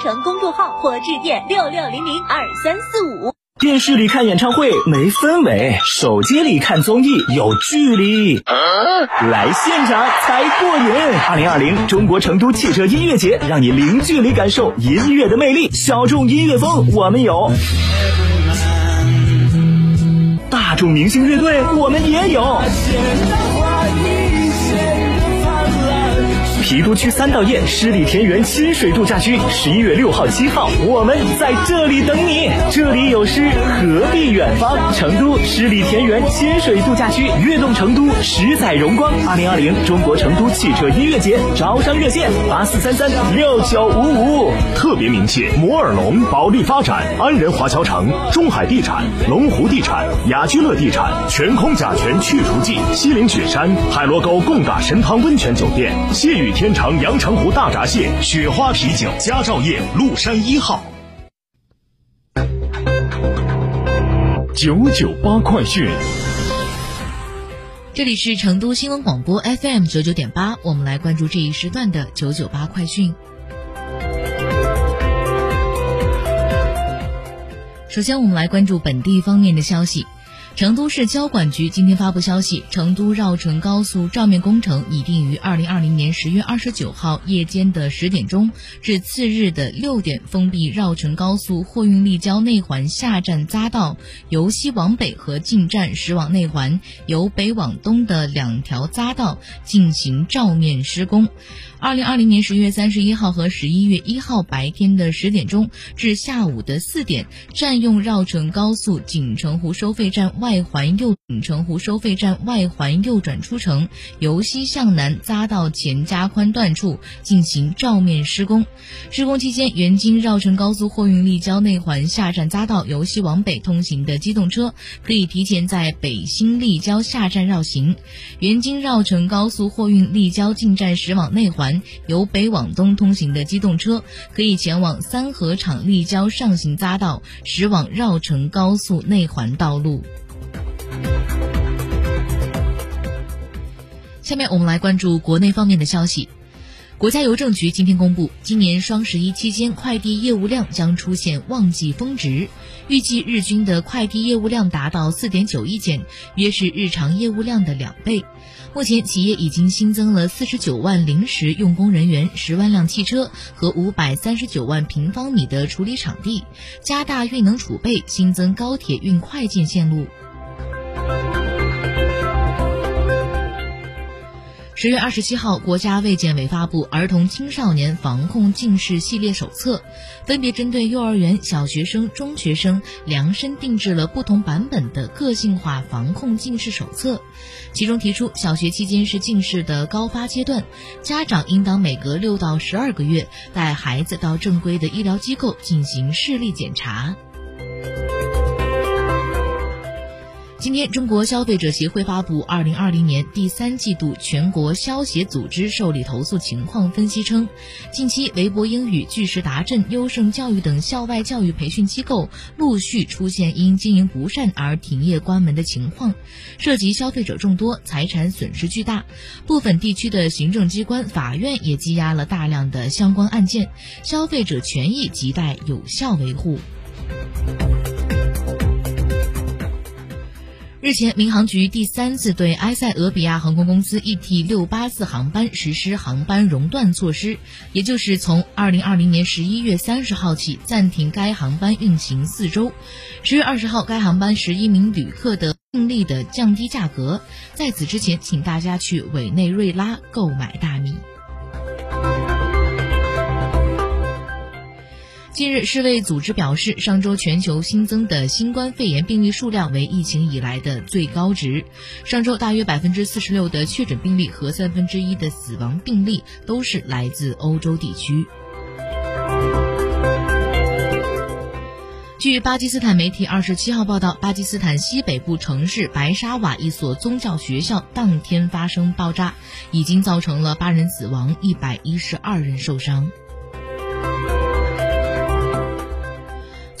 成公众号或致电六六零零二三四五。电视里看演唱会没氛围，手机里看综艺有距离，来现场才过瘾。二零二零中国成都汽车音乐节，让你零距离感受音乐的魅力。小众音乐风我们有，大众明星乐队我们也有。郫都区三道堰十里田园亲水度假区，十一月六号、七号，我们在这里等你。这里有诗，何必远方？成都十里田园亲水度假区，悦动成都，十载荣光。二零二零中国成都汽车音乐节招商热线：八四三三六九五五。特别鸣谢摩尔龙、保利发展、安仁华侨城、中海地产、龙湖地产、雅居乐地产、全空甲醛去除剂、西岭雪山、海螺沟贡嘎神汤温泉酒店、谢雨。天长阳澄湖大闸蟹、雪花啤酒、佳兆业麓山一号。九九八快讯，这里是成都新闻广播 FM 九九点八，我们来关注这一时段的九九八快讯。首先，我们来关注本地方面的消息。成都市交管局今天发布消息，成都绕城高速照面工程拟定于二零二零年十月二十九号夜间的十点钟至次日的六点封闭绕城高速货运立交内环下站匝道由西往北和进站驶往内环由北往东的两条匝道进行照面施工。二零二零年十月三十一号和十一月一号白天的十点钟至下午的四点，占用绕城高速锦城湖收费站外外环右锦城湖收费站外环右转出城，由西向南匝道前加宽段处进行照面施工。施工期间，原京绕城高速货运立交内环下站匝道由西往北通行的机动车，可以提前在北新立交下站绕行；原京绕城高速货运立交进站驶往内环。由北往东通行的机动车可以前往三河场立交上行匝道，驶往绕城高速内环道路。下面我们来关注国内方面的消息。国家邮政局今天公布，今年双十一期间快递业务量将出现旺季峰值，预计日均的快递业务量达到四点九亿件，约是日常业务量的两倍。目前，企业已经新增了四十九万临时用工人员、十万辆汽车和五百三十九万平方米的处理场地，加大运能储备，新增高铁运快件线路。十月二十七号，国家卫健委发布《儿童青少年防控近视系列手册》，分别针对幼儿园、小学生、中学生量身定制了不同版本的个性化防控近视手册。其中提出，小学期间是近视的高发阶段，家长应当每隔六到十二个月带孩子到正规的医疗机构进行视力检查。今天，中国消费者协会发布二零二零年第三季度全国消协组织受理投诉情况分析称，近期微博英语、巨石达镇、优胜教育等校外教育培训机构陆续出现因经营不善而停业关门的情况，涉及消费者众多，财产损失巨大。部分地区的行政机关、法院也积压了大量的相关案件，消费者权益亟待有效维护。日前，民航局第三次对埃塞俄比亚航空公司 ET 六八四航班实施航班熔断措施，也就是从二零二零年十一月三十号起暂停该航班运行四周。十月二十号，该航班十一名旅客的病例的降低价格。在此之前，请大家去委内瑞拉购买大米。近日，世卫组织表示，上周全球新增的新冠肺炎病例数量为疫情以来的最高值。上周，大约百分之四十六的确诊病例和三分之一的死亡病例都是来自欧洲地区。据巴基斯坦媒体二十七号报道，巴基斯坦西北部城市白沙瓦一所宗教学校当天发生爆炸，已经造成了八人死亡，一百一十二人受伤。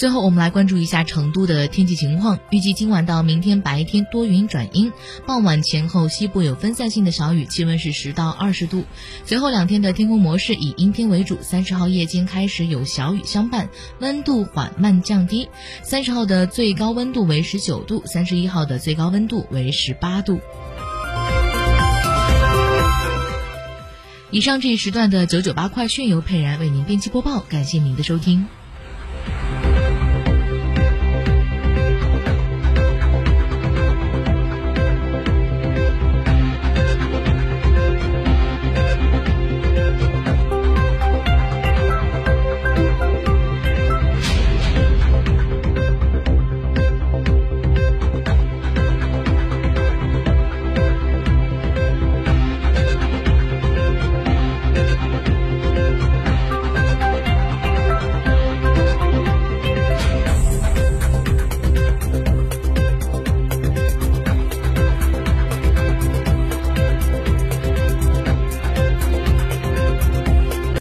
最后，我们来关注一下成都的天气情况。预计今晚到明天白天多云转阴，傍晚前后西部有分散性的小雨，气温是十到二十度。随后两天的天空模式以阴天为主。三十号夜间开始有小雨相伴，温度缓慢降低。三十号的最高温度为十九度，三十一号的最高温度为十八度。以上这一时段的九九八快讯由佩然为您编辑播报，感谢您的收听。